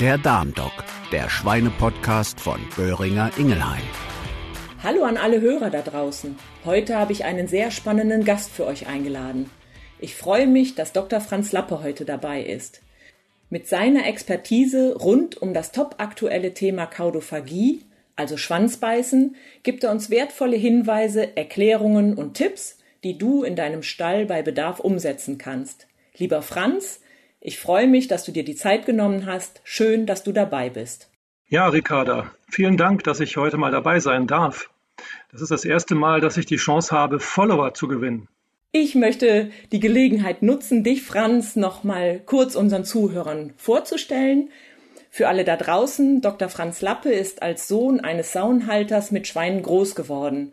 Der Darmdoc, der Schweinepodcast von Böhringer Ingelheim. Hallo an alle Hörer da draußen. Heute habe ich einen sehr spannenden Gast für euch eingeladen. Ich freue mich, dass Dr. Franz Lappe heute dabei ist. Mit seiner Expertise rund um das topaktuelle Thema Kaudophagie, also Schwanzbeißen, gibt er uns wertvolle Hinweise, Erklärungen und Tipps, die du in deinem Stall bei Bedarf umsetzen kannst. Lieber Franz, ich freue mich, dass du dir die Zeit genommen hast. Schön, dass du dabei bist. Ja, Ricarda, vielen Dank, dass ich heute mal dabei sein darf. Das ist das erste Mal, dass ich die Chance habe, Follower zu gewinnen. Ich möchte die Gelegenheit nutzen, dich, Franz, noch mal kurz unseren Zuhörern vorzustellen. Für alle da draußen, Dr. Franz Lappe ist als Sohn eines Saunhalters mit Schweinen groß geworden.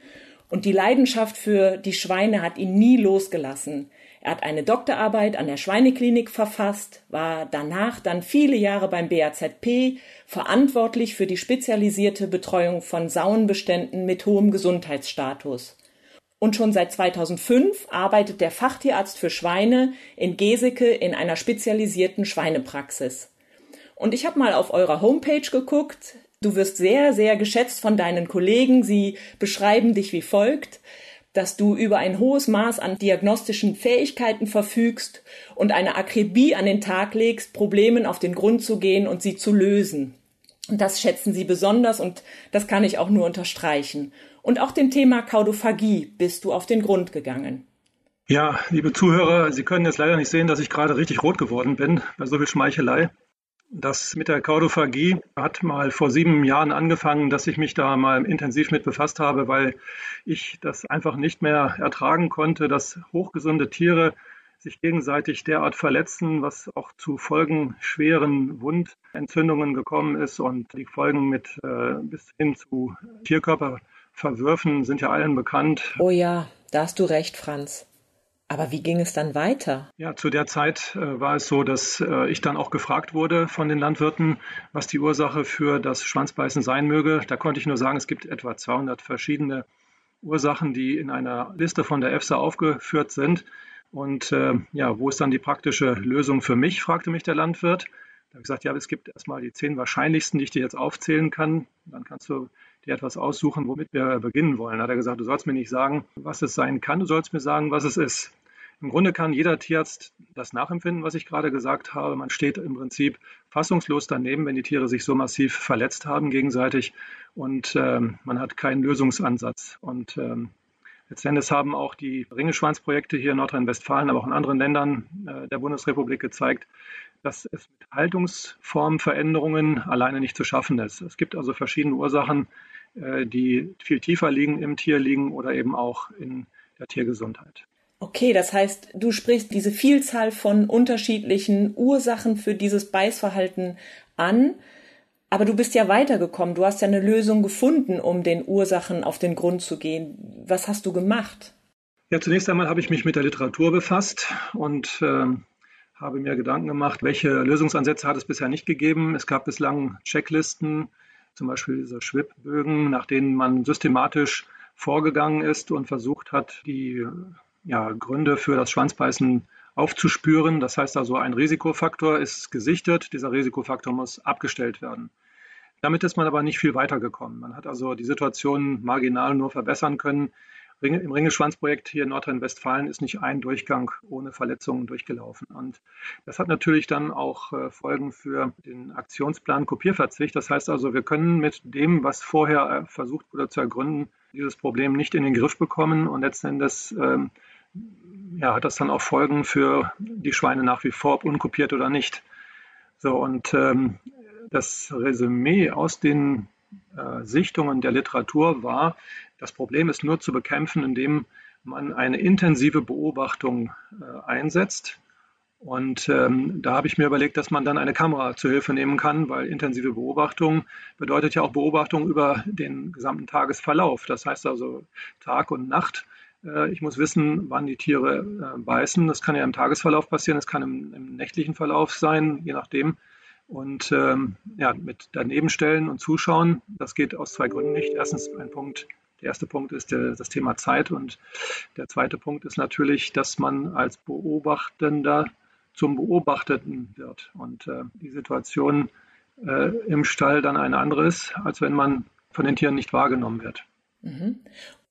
Und die Leidenschaft für die Schweine hat ihn nie losgelassen. Er hat eine Doktorarbeit an der Schweineklinik verfasst, war danach dann viele Jahre beim BAZP verantwortlich für die spezialisierte Betreuung von Sauenbeständen mit hohem Gesundheitsstatus. Und schon seit 2005 arbeitet der Fachtierarzt für Schweine in Geseke in einer spezialisierten Schweinepraxis. Und ich habe mal auf eurer Homepage geguckt. Du wirst sehr, sehr geschätzt von deinen Kollegen. Sie beschreiben dich wie folgt dass du über ein hohes Maß an diagnostischen Fähigkeiten verfügst und eine Akribie an den Tag legst, Problemen auf den Grund zu gehen und sie zu lösen. Und das schätzen sie besonders und das kann ich auch nur unterstreichen. Und auch dem Thema Kaudophagie bist du auf den Grund gegangen. Ja, liebe Zuhörer, Sie können jetzt leider nicht sehen, dass ich gerade richtig rot geworden bin bei so viel Schmeichelei. Das mit der Kaudophagie hat mal vor sieben Jahren angefangen, dass ich mich da mal intensiv mit befasst habe, weil ich das einfach nicht mehr ertragen konnte, dass hochgesunde Tiere sich gegenseitig derart verletzen, was auch zu folgenschweren Wundentzündungen gekommen ist und die Folgen mit äh, bis hin zu Tierkörperverwürfen sind ja allen bekannt. Oh ja, da hast du recht, Franz. Aber wie ging es dann weiter? Ja, zu der Zeit äh, war es so, dass äh, ich dann auch gefragt wurde von den Landwirten, was die Ursache für das Schwanzbeißen sein möge. Da konnte ich nur sagen, es gibt etwa 200 verschiedene Ursachen, die in einer Liste von der EFSA aufgeführt sind. Und äh, ja, wo ist dann die praktische Lösung für mich, fragte mich der Landwirt. Da habe ich gesagt, ja, es gibt erstmal die zehn wahrscheinlichsten, die ich dir jetzt aufzählen kann. Dann kannst du dir etwas aussuchen, womit wir beginnen wollen. Hat er gesagt, du sollst mir nicht sagen, was es sein kann, du sollst mir sagen, was es ist. Im Grunde kann jeder Tierarzt das nachempfinden, was ich gerade gesagt habe. Man steht im Prinzip fassungslos daneben, wenn die Tiere sich so massiv verletzt haben gegenseitig und ähm, man hat keinen Lösungsansatz. Und ähm, Letztendlich haben auch die Ringeschwanzprojekte hier in Nordrhein-Westfalen, aber auch in anderen Ländern äh, der Bundesrepublik gezeigt, dass es mit Haltungsformveränderungen alleine nicht zu schaffen ist. Es gibt also verschiedene Ursachen, die viel tiefer liegen im Tier liegen oder eben auch in der Tiergesundheit. Okay, das heißt, du sprichst diese Vielzahl von unterschiedlichen Ursachen für dieses Beißverhalten an. Aber du bist ja weitergekommen. Du hast ja eine Lösung gefunden, um den Ursachen auf den Grund zu gehen. Was hast du gemacht? Ja, zunächst einmal habe ich mich mit der Literatur befasst und äh, habe mir Gedanken gemacht, welche Lösungsansätze hat es bisher nicht gegeben. Es gab bislang Checklisten, zum Beispiel diese Schwibbögen, nach denen man systematisch vorgegangen ist und versucht hat, die ja, Gründe für das Schwanzbeißen aufzuspüren. Das heißt also, ein Risikofaktor ist gesichtet, dieser Risikofaktor muss abgestellt werden. Damit ist man aber nicht viel weitergekommen. Man hat also die Situation marginal nur verbessern können. Im Ringeschwanzprojekt hier in Nordrhein-Westfalen ist nicht ein Durchgang ohne Verletzungen durchgelaufen. Und das hat natürlich dann auch äh, Folgen für den Aktionsplan Kopierverzicht. Das heißt also, wir können mit dem, was vorher äh, versucht wurde zu ergründen, dieses Problem nicht in den Griff bekommen und letzten Endes ähm, ja, hat das dann auch Folgen für die Schweine nach wie vor, ob unkopiert oder nicht. So, und ähm, das Resümee aus den Sichtungen der Literatur war, das Problem ist nur zu bekämpfen, indem man eine intensive Beobachtung äh, einsetzt. Und ähm, da habe ich mir überlegt, dass man dann eine Kamera zur Hilfe nehmen kann, weil intensive Beobachtung bedeutet ja auch Beobachtung über den gesamten Tagesverlauf. Das heißt also Tag und Nacht äh, ich muss wissen, wann die Tiere äh, beißen. Das kann ja im Tagesverlauf passieren, das kann im, im nächtlichen Verlauf sein, je nachdem. Und ähm, ja, mit daneben stellen und zuschauen, das geht aus zwei Gründen nicht. Erstens ein Punkt, der erste Punkt ist der, das Thema Zeit und der zweite Punkt ist natürlich, dass man als Beobachtender zum Beobachteten wird. Und äh, die Situation äh, im Stall dann eine andere ist, als wenn man von den Tieren nicht wahrgenommen wird. Mhm.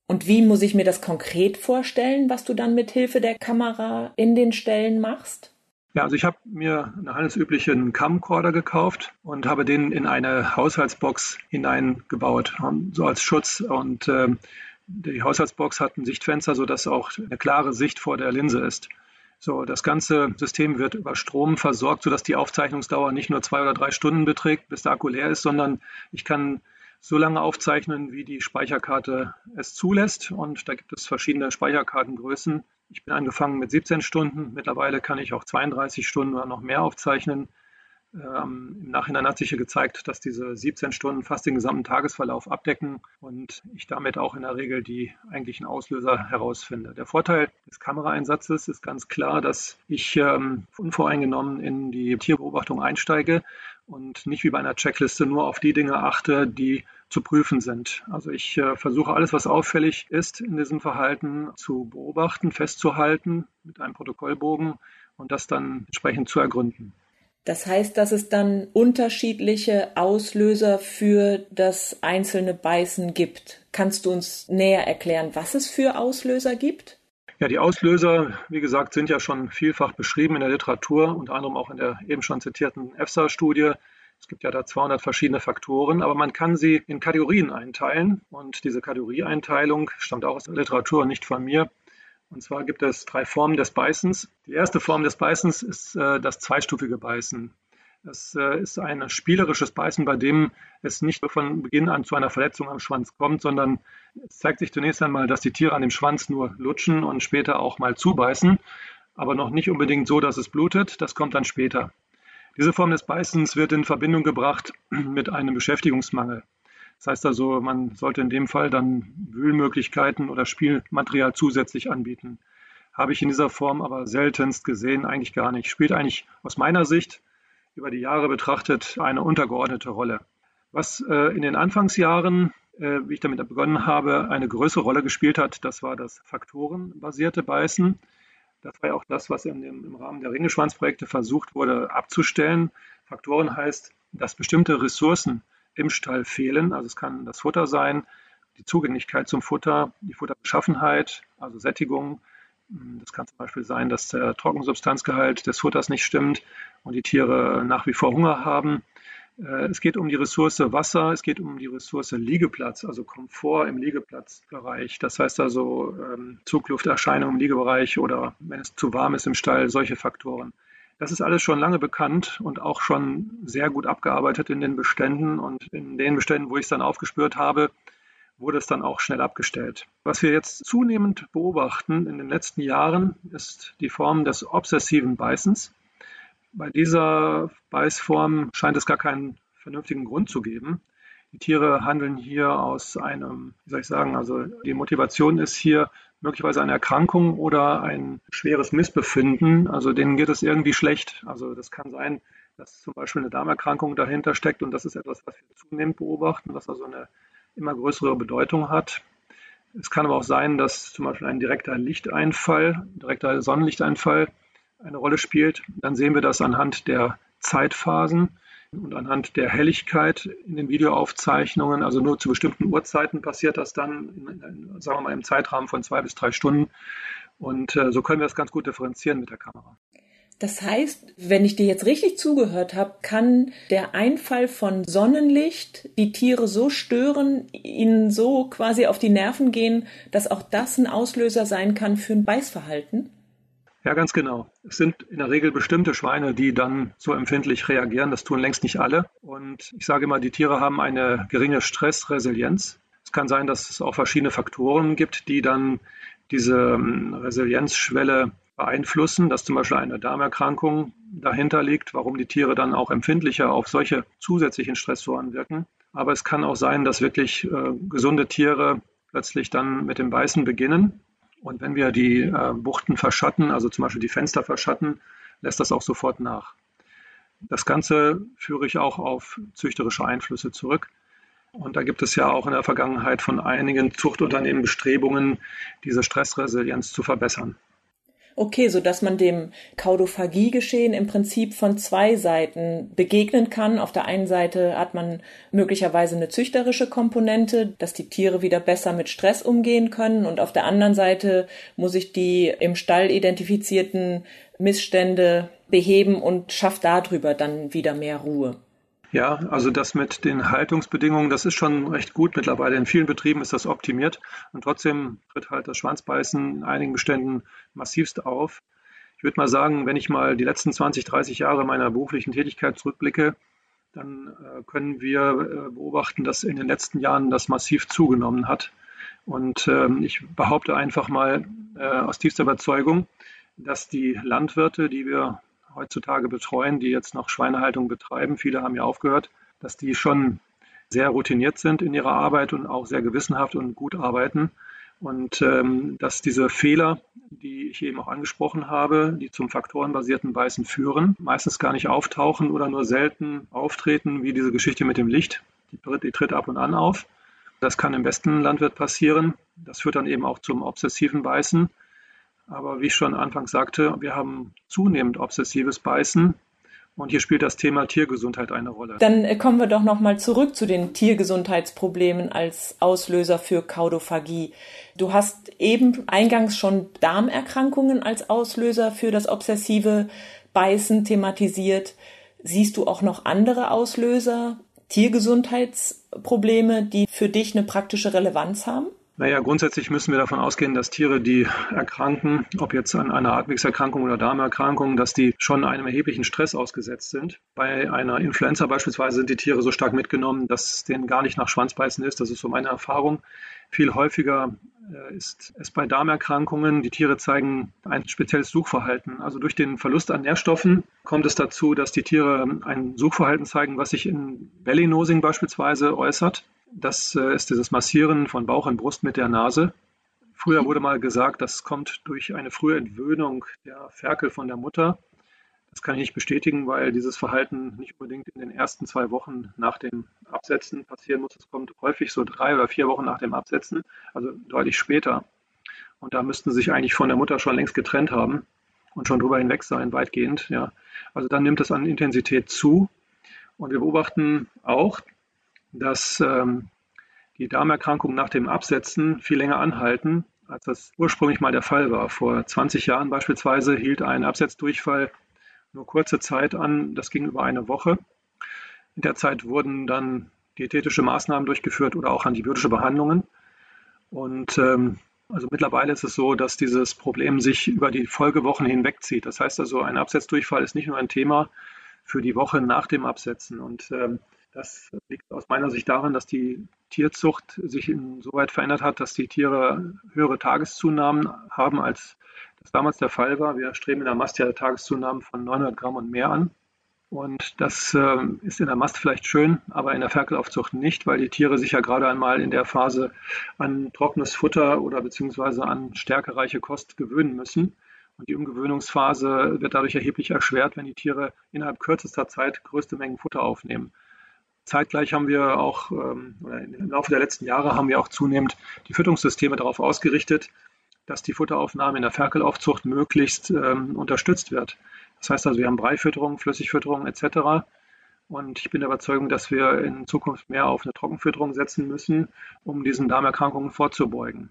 Und wie muss ich mir das konkret vorstellen, was du dann mit Hilfe der Kamera in den Ställen machst? Ja, also ich habe mir einen handelsüblichen Camcorder gekauft und habe den in eine Haushaltsbox hineingebaut, so als Schutz. Und äh, die Haushaltsbox hat ein Sichtfenster, sodass auch eine klare Sicht vor der Linse ist. So, das ganze System wird über Strom versorgt, sodass die Aufzeichnungsdauer nicht nur zwei oder drei Stunden beträgt, bis der Akku leer ist, sondern ich kann so lange aufzeichnen, wie die Speicherkarte es zulässt. Und da gibt es verschiedene Speicherkartengrößen. Ich bin angefangen mit 17 Stunden. Mittlerweile kann ich auch 32 Stunden oder noch mehr aufzeichnen. Ähm, Im Nachhinein hat sich ja gezeigt, dass diese 17 Stunden fast den gesamten Tagesverlauf abdecken und ich damit auch in der Regel die eigentlichen Auslöser herausfinde. Der Vorteil des Kameraeinsatzes ist ganz klar, dass ich ähm, unvoreingenommen in die Tierbeobachtung einsteige und nicht wie bei einer Checkliste nur auf die Dinge achte, die zu prüfen sind. Also ich äh, versuche alles, was auffällig ist in diesem Verhalten zu beobachten, festzuhalten mit einem Protokollbogen und das dann entsprechend zu ergründen. Das heißt, dass es dann unterschiedliche Auslöser für das einzelne Beißen gibt. Kannst du uns näher erklären, was es für Auslöser gibt? Ja, die Auslöser, wie gesagt, sind ja schon vielfach beschrieben in der Literatur, unter anderem auch in der eben schon zitierten EFSA-Studie. Es gibt ja da 200 verschiedene Faktoren, aber man kann sie in Kategorien einteilen. Und diese Kategorieeinteilung stammt auch aus der Literatur und nicht von mir. Und zwar gibt es drei Formen des Beißens. Die erste Form des Beißens ist äh, das zweistufige Beißen. Das äh, ist ein spielerisches Beißen, bei dem es nicht von Beginn an zu einer Verletzung am Schwanz kommt, sondern es zeigt sich zunächst einmal, dass die Tiere an dem Schwanz nur lutschen und später auch mal zubeißen, aber noch nicht unbedingt so, dass es blutet. Das kommt dann später. Diese Form des Beißens wird in Verbindung gebracht mit einem Beschäftigungsmangel. Das heißt also, man sollte in dem Fall dann Wühlmöglichkeiten oder Spielmaterial zusätzlich anbieten. Habe ich in dieser Form aber seltenst gesehen, eigentlich gar nicht. Spielt eigentlich aus meiner Sicht über die Jahre betrachtet eine untergeordnete Rolle. Was äh, in den Anfangsjahren, äh, wie ich damit begonnen habe, eine größere Rolle gespielt hat, das war das faktorenbasierte Beißen. Das war ja auch das, was in dem, im Rahmen der Ringeschwanzprojekte versucht wurde abzustellen. Faktoren heißt, dass bestimmte Ressourcen im Stall fehlen. Also es kann das Futter sein, die Zugänglichkeit zum Futter, die Futterbeschaffenheit, also Sättigung. Das kann zum Beispiel sein, dass der Trockensubstanzgehalt des Futters nicht stimmt und die Tiere nach wie vor Hunger haben. Äh, es geht um die Ressource Wasser, es geht um die Ressource Liegeplatz, also Komfort im Liegeplatzbereich. Das heißt also ähm, Zuglufterscheinungen im Liegebereich oder wenn es zu warm ist im Stall, solche Faktoren. Das ist alles schon lange bekannt und auch schon sehr gut abgearbeitet in den Beständen. Und in den Beständen, wo ich es dann aufgespürt habe, wurde es dann auch schnell abgestellt. Was wir jetzt zunehmend beobachten in den letzten Jahren, ist die Form des obsessiven Beißens. Bei dieser Beißform scheint es gar keinen vernünftigen Grund zu geben. Die Tiere handeln hier aus einem, wie soll ich sagen, also die Motivation ist hier möglicherweise eine Erkrankung oder ein schweres Missbefinden. Also denen geht es irgendwie schlecht. Also das kann sein, dass zum Beispiel eine Darmerkrankung dahinter steckt und das ist etwas, was wir zunehmend beobachten, was also eine immer größere Bedeutung hat. Es kann aber auch sein, dass zum Beispiel ein direkter Lichteinfall, direkter Sonnenlichteinfall eine Rolle spielt. Dann sehen wir das anhand der Zeitphasen und anhand der Helligkeit in den Videoaufzeichnungen, also nur zu bestimmten Uhrzeiten passiert das dann, in, sagen wir mal, im Zeitrahmen von zwei bis drei Stunden. Und äh, so können wir das ganz gut differenzieren mit der Kamera. Das heißt, wenn ich dir jetzt richtig zugehört habe, kann der Einfall von Sonnenlicht die Tiere so stören, ihnen so quasi auf die Nerven gehen, dass auch das ein Auslöser sein kann für ein Beißverhalten? Ja, ganz genau. Es sind in der Regel bestimmte Schweine, die dann so empfindlich reagieren. Das tun längst nicht alle. Und ich sage immer, die Tiere haben eine geringe Stressresilienz. Es kann sein, dass es auch verschiedene Faktoren gibt, die dann diese ähm, Resilienzschwelle beeinflussen, dass zum Beispiel eine Darmerkrankung dahinter liegt, warum die Tiere dann auch empfindlicher auf solche zusätzlichen Stressoren wirken. Aber es kann auch sein, dass wirklich äh, gesunde Tiere plötzlich dann mit dem Beißen beginnen und wenn wir die äh, Buchten verschatten, also zum Beispiel die Fenster verschatten, lässt das auch sofort nach. Das Ganze führe ich auch auf züchterische Einflüsse zurück. Und da gibt es ja auch in der Vergangenheit von einigen Zuchtunternehmen Bestrebungen, diese Stressresilienz zu verbessern. Okay, so dass man dem Kaudophagie-Geschehen im Prinzip von zwei Seiten begegnen kann. Auf der einen Seite hat man möglicherweise eine züchterische Komponente, dass die Tiere wieder besser mit Stress umgehen können. Und auf der anderen Seite muss ich die im Stall identifizierten Missstände beheben und schafft darüber dann wieder mehr Ruhe. Ja, also das mit den Haltungsbedingungen, das ist schon recht gut mittlerweile. In vielen Betrieben ist das optimiert und trotzdem tritt halt das Schwanzbeißen in einigen Beständen massivst auf. Ich würde mal sagen, wenn ich mal die letzten 20, 30 Jahre meiner beruflichen Tätigkeit zurückblicke, dann äh, können wir äh, beobachten, dass in den letzten Jahren das massiv zugenommen hat. Und ähm, ich behaupte einfach mal äh, aus tiefster Überzeugung, dass die Landwirte, die wir heutzutage betreuen, die jetzt noch Schweinehaltung betreiben, viele haben ja aufgehört, dass die schon sehr routiniert sind in ihrer Arbeit und auch sehr gewissenhaft und gut arbeiten. Und ähm, dass diese Fehler, die ich eben auch angesprochen habe, die zum faktorenbasierten Beißen führen, meistens gar nicht auftauchen oder nur selten auftreten, wie diese Geschichte mit dem Licht. Die, die tritt ab und an auf. Das kann im besten Landwirt passieren. Das führt dann eben auch zum obsessiven Beißen. Aber wie ich schon anfangs sagte, wir haben zunehmend obsessives Beißen. Und hier spielt das Thema Tiergesundheit eine Rolle. Dann äh, kommen wir doch nochmal zurück zu den Tiergesundheitsproblemen als Auslöser für Kaudophagie. Du hast eben eingangs schon Darmerkrankungen als Auslöser für das obsessive Beißen thematisiert. Siehst du auch noch andere Auslöser, Tiergesundheitsprobleme, die für dich eine praktische Relevanz haben? Naja, grundsätzlich müssen wir davon ausgehen, dass Tiere, die erkranken, ob jetzt an einer Atemwegserkrankung oder Darmerkrankung, dass die schon einem erheblichen Stress ausgesetzt sind. Bei einer Influenza beispielsweise sind die Tiere so stark mitgenommen, dass denen gar nicht nach Schwanzbeißen ist. Das ist so meine Erfahrung. Viel häufiger äh, ist es bei Darmerkrankungen. Die Tiere zeigen ein spezielles Suchverhalten. Also durch den Verlust an Nährstoffen kommt es dazu, dass die Tiere ein Suchverhalten zeigen, was sich in Bellynosing beispielsweise äußert. Das äh, ist dieses Massieren von Bauch und Brust mit der Nase. Früher wurde mal gesagt, das kommt durch eine frühe Entwöhnung der Ferkel von der Mutter. Das kann ich nicht bestätigen, weil dieses Verhalten nicht unbedingt in den ersten zwei Wochen nach dem Absetzen passieren muss. Es kommt häufig so drei oder vier Wochen nach dem Absetzen, also deutlich später. Und da müssten sie sich eigentlich von der Mutter schon längst getrennt haben und schon drüber hinweg sein, weitgehend. Ja. Also dann nimmt es an Intensität zu. Und wir beobachten auch, dass ähm, die Darmerkrankungen nach dem Absetzen viel länger anhalten, als das ursprünglich mal der Fall war. Vor 20 Jahren beispielsweise hielt ein Absetzdurchfall nur kurze Zeit an, das ging über eine Woche. In der Zeit wurden dann diätetische Maßnahmen durchgeführt oder auch antibiotische Behandlungen. Und ähm, also mittlerweile ist es so, dass dieses Problem sich über die Folgewochen hinwegzieht. Das heißt also, ein Absetzdurchfall ist nicht nur ein Thema für die Woche nach dem Absetzen. Und ähm, das liegt aus meiner Sicht daran, dass die Tierzucht sich insoweit verändert hat, dass die Tiere höhere Tageszunahmen haben, als das damals der Fall war. Wir streben in der Mast ja Tageszunahmen von 900 Gramm und mehr an. Und das äh, ist in der Mast vielleicht schön, aber in der Ferkelaufzucht nicht, weil die Tiere sich ja gerade einmal in der Phase an trockenes Futter oder beziehungsweise an stärkereiche Kost gewöhnen müssen. Und die Umgewöhnungsphase wird dadurch erheblich erschwert, wenn die Tiere innerhalb kürzester Zeit größte Mengen Futter aufnehmen. Zeitgleich haben wir auch, ähm, oder im Laufe der letzten Jahre haben wir auch zunehmend die Fütterungssysteme darauf ausgerichtet, dass die Futteraufnahme in der Ferkelaufzucht möglichst ähm, unterstützt wird. Das heißt also, wir haben Breifütterung, Flüssigfütterung etc. Und ich bin der Überzeugung, dass wir in Zukunft mehr auf eine Trockenfütterung setzen müssen, um diesen Darmerkrankungen vorzubeugen.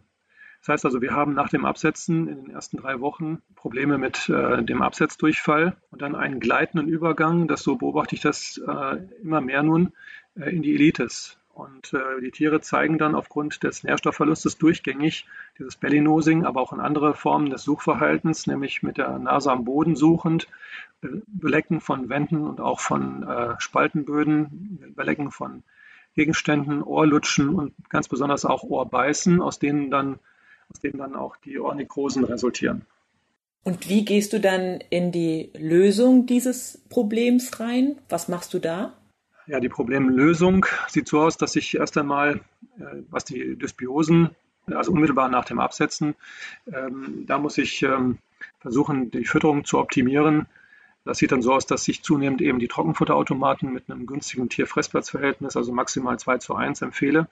Das heißt also, wir haben nach dem Absetzen in den ersten drei Wochen Probleme mit äh, dem Absetzdurchfall und dann einen gleitenden Übergang, das so beobachte ich das äh, immer mehr nun, äh, in die Elites. Und äh, die Tiere zeigen dann aufgrund des Nährstoffverlustes durchgängig dieses Bellynosing, aber auch in andere Formen des Suchverhaltens, nämlich mit der Nase am Boden suchend, Belecken von Wänden und auch von äh, Spaltenböden, Belecken von Gegenständen, Ohrlutschen und ganz besonders auch Ohrbeißen, aus denen dann aus denen dann auch die Ohrnekrosen resultieren. Und wie gehst du dann in die Lösung dieses Problems rein? Was machst du da? Ja, die Problemlösung sieht so aus, dass ich erst einmal, äh, was die Dysbiosen, also unmittelbar nach dem Absetzen, ähm, da muss ich ähm, versuchen, die Fütterung zu optimieren. Das sieht dann so aus, dass ich zunehmend eben die Trockenfutterautomaten mit einem günstigen Tierfressplatzverhältnis, also maximal 2 zu 1 empfehle.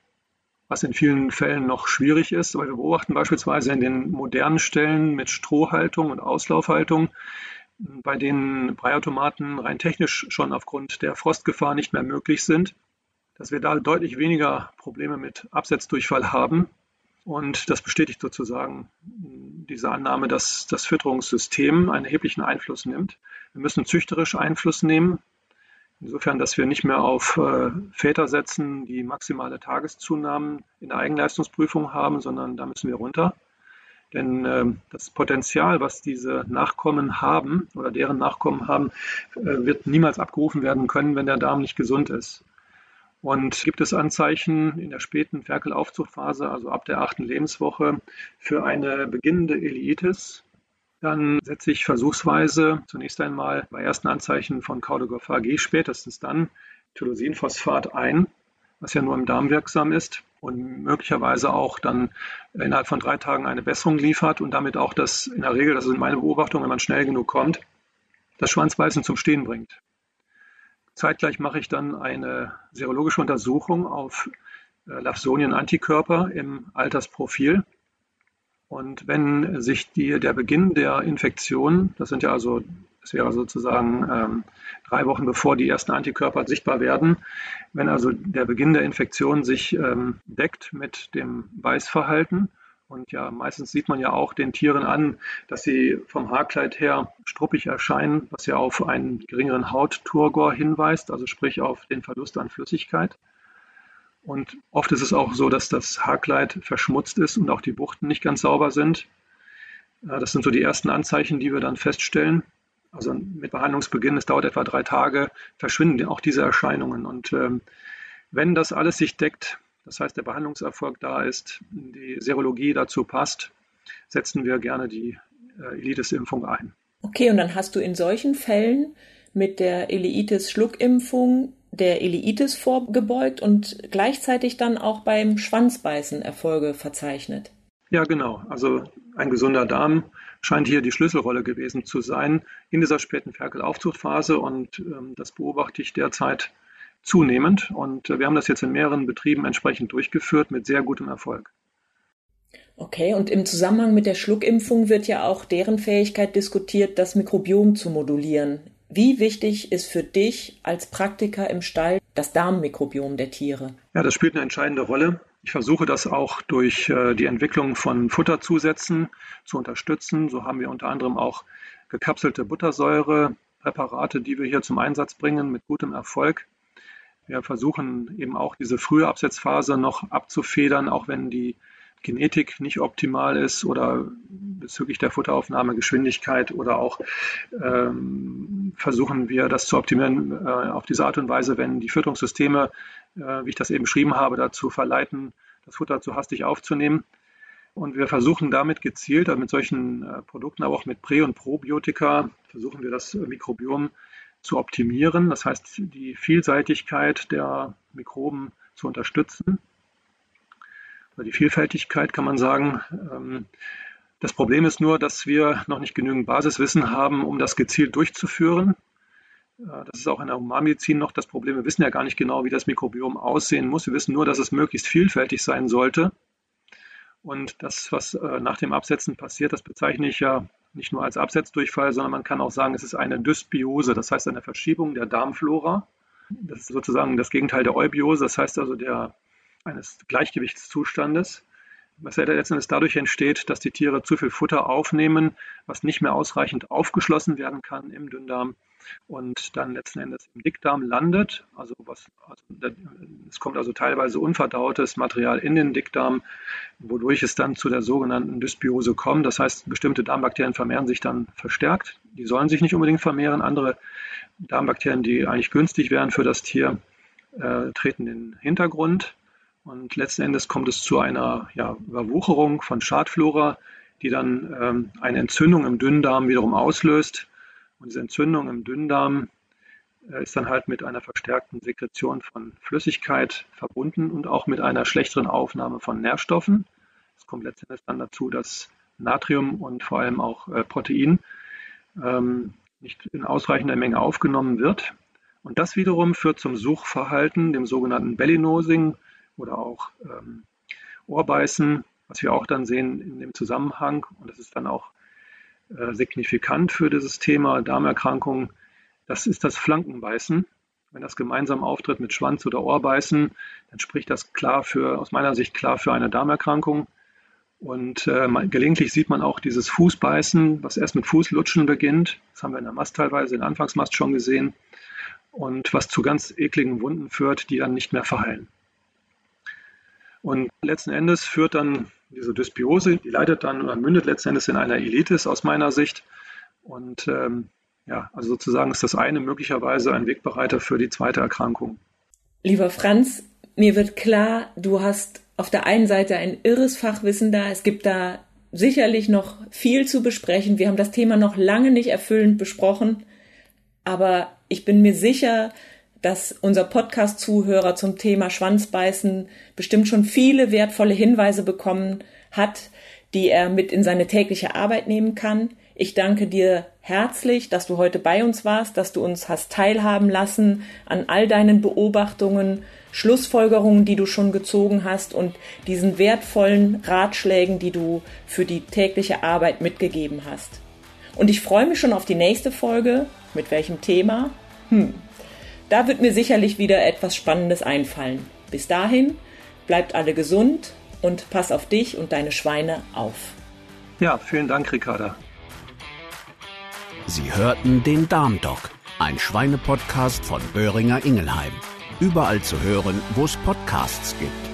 Was in vielen Fällen noch schwierig ist. Aber wir beobachten beispielsweise in den modernen Stellen mit Strohhaltung und Auslaufhaltung, bei denen Breiautomaten rein technisch schon aufgrund der Frostgefahr nicht mehr möglich sind, dass wir da deutlich weniger Probleme mit Absetzdurchfall haben. Und das bestätigt sozusagen diese Annahme, dass das Fütterungssystem einen erheblichen Einfluss nimmt. Wir müssen züchterisch Einfluss nehmen, insofern, dass wir nicht mehr auf äh, Väter setzen, die maximale Tageszunahmen in der Eigenleistungsprüfung haben, sondern da müssen wir runter. Denn äh, das Potenzial, was diese Nachkommen haben oder deren Nachkommen haben, äh, wird niemals abgerufen werden können, wenn der Darm nicht gesund ist. Und gibt es Anzeichen in der späten Ferkelaufzuchtphase, also ab der achten Lebenswoche, für eine beginnende Ileitis, dann setze ich versuchsweise zunächst einmal bei ersten Anzeichen von Caudogophar G spätestens dann Tylosinphosphat ein, was ja nur im Darm wirksam ist und möglicherweise auch dann innerhalb von drei Tagen eine Besserung liefert und damit auch das in der Regel, das ist meine Beobachtung, wenn man schnell genug kommt, das Schwanzbeißen zum Stehen bringt. Zeitgleich mache ich dann eine serologische Untersuchung auf äh, Lawsonien-Antikörper im Altersprofil. Und wenn sich die, der Beginn der Infektion, das sind ja also, das wäre sozusagen ähm, drei Wochen bevor die ersten Antikörper sichtbar werden, wenn also der Beginn der Infektion sich ähm, deckt mit dem Beißverhalten, und ja, meistens sieht man ja auch den Tieren an, dass sie vom Haarkleid her struppig erscheinen, was ja auf einen geringeren Hautturgor hinweist, also sprich auf den Verlust an Flüssigkeit. Und oft ist es auch so, dass das Haarkleid verschmutzt ist und auch die Buchten nicht ganz sauber sind. Das sind so die ersten Anzeichen, die wir dann feststellen. Also mit Behandlungsbeginn, es dauert etwa drei Tage, verschwinden auch diese Erscheinungen. Und ähm, wenn das alles sich deckt, das heißt, der Behandlungserfolg da ist, die Serologie dazu passt, setzen wir gerne die äh, Elitis-Impfung ein. Okay, und dann hast du in solchen Fällen mit der Elitis-Schluckimpfung der Elitis vorgebeugt und gleichzeitig dann auch beim Schwanzbeißen Erfolge verzeichnet. Ja, genau. Also ein gesunder Darm scheint hier die Schlüsselrolle gewesen zu sein in dieser späten Ferkelaufzuchtphase und ähm, das beobachte ich derzeit zunehmend. Und äh, wir haben das jetzt in mehreren Betrieben entsprechend durchgeführt mit sehr gutem Erfolg. Okay, und im Zusammenhang mit der Schluckimpfung wird ja auch deren Fähigkeit diskutiert, das Mikrobiom zu modulieren. Wie wichtig ist für dich als Praktiker im Stall das Darmmikrobiom der Tiere? Ja, das spielt eine entscheidende Rolle. Ich versuche das auch durch äh, die Entwicklung von Futterzusätzen zu unterstützen. So haben wir unter anderem auch gekapselte Buttersäurepräparate, die wir hier zum Einsatz bringen mit gutem Erfolg. Wir versuchen eben auch diese frühe Absetzphase noch abzufedern, auch wenn die Genetik nicht optimal ist oder bezüglich der Futteraufnahmegeschwindigkeit oder auch ähm, versuchen wir das zu optimieren äh, auf diese Art und Weise, wenn die Fütterungssysteme, äh, wie ich das eben beschrieben habe, dazu verleiten, das Futter zu hastig aufzunehmen. Und wir versuchen damit gezielt, also mit solchen äh, Produkten, aber auch mit Prä- und Probiotika, versuchen wir das Mikrobiom zu optimieren, das heißt die Vielseitigkeit der Mikroben zu unterstützen. Die Vielfältigkeit kann man sagen. Ähm, das Problem ist nur, dass wir noch nicht genügend Basiswissen haben, um das gezielt durchzuführen. Äh, das ist auch in der Humanmedizin noch das Problem. Wir wissen ja gar nicht genau, wie das Mikrobiom aussehen muss. Wir wissen nur, dass es möglichst vielfältig sein sollte. Und das, was äh, nach dem Absetzen passiert, das bezeichne ich ja nicht nur als Absetzdurchfall, sondern man kann auch sagen, es ist eine Dysbiose, das heißt eine Verschiebung der Darmflora. Das ist sozusagen das Gegenteil der Eubiose, das heißt also der, eines Gleichgewichtszustandes, was ja letztendlich dadurch entsteht, dass die Tiere zu viel Futter aufnehmen, was nicht mehr ausreichend aufgeschlossen werden kann im Dünndarm und dann letzten Endes im Dickdarm landet. Also, was, also es kommt also teilweise unverdautes Material in den Dickdarm, wodurch es dann zu der sogenannten Dysbiose kommt. Das heißt, bestimmte Darmbakterien vermehren sich dann verstärkt. Die sollen sich nicht unbedingt vermehren. Andere Darmbakterien, die eigentlich günstig wären für das Tier, äh, treten in den Hintergrund. Und letzten Endes kommt es zu einer ja, Überwucherung von Schadflora, die dann ähm, eine Entzündung im Dünndarm wiederum auslöst, und diese Entzündung im Dünndarm äh, ist dann halt mit einer verstärkten Sekretion von Flüssigkeit verbunden und auch mit einer schlechteren Aufnahme von Nährstoffen. Es kommt letztendlich dann dazu, dass Natrium und vor allem auch äh, Protein ähm, nicht in ausreichender Menge aufgenommen wird. Und das wiederum führt zum Suchverhalten, dem sogenannten Bellynosing oder auch ähm, Ohrbeißen, was wir auch dann sehen in dem Zusammenhang, und das ist dann auch äh, signifikant für dieses Thema Darmerkrankungen, das ist das Flankenbeißen. Wenn das gemeinsam auftritt mit Schwanz- oder Ohrbeißen, dann spricht das klar für, aus meiner Sicht klar für eine Darmerkrankung. Und äh, gelegentlich sieht man auch dieses Fußbeißen, was erst mit Fußlutschen beginnt. Das haben wir in der Mast teilweise, in der Anfangsmast schon gesehen. Und was zu ganz ekligen Wunden führt, die dann nicht mehr verheilen. Und letzten Endes führt dann diese Dysbiose, die leitet dann oder mündet letzten Endes in einer Elitis aus meiner Sicht. Und ähm, ja, also sozusagen ist das eine möglicherweise ein Wegbereiter für die zweite Erkrankung. Lieber Franz, mir wird klar, du hast auf der einen Seite ein irres Fachwissen da. Es gibt da sicherlich noch viel zu besprechen. Wir haben das Thema noch lange nicht erfüllend besprochen. Aber ich bin mir sicher, dass unser Podcast-Zuhörer zum Thema Schwanzbeißen bestimmt schon viele wertvolle Hinweise bekommen hat, die er mit in seine tägliche Arbeit nehmen kann. Ich danke dir herzlich, dass du heute bei uns warst, dass du uns hast teilhaben lassen an all deinen Beobachtungen, Schlussfolgerungen, die du schon gezogen hast und diesen wertvollen Ratschlägen, die du für die tägliche Arbeit mitgegeben hast. Und ich freue mich schon auf die nächste Folge. Mit welchem Thema? Hm, da wird mir sicherlich wieder etwas Spannendes einfallen. Bis dahin, bleibt alle gesund und pass auf dich und deine Schweine auf. Ja, vielen Dank, Ricarda. Sie hörten den Darmdoc, ein Schweinepodcast von Böhringer Ingelheim. Überall zu hören, wo es Podcasts gibt.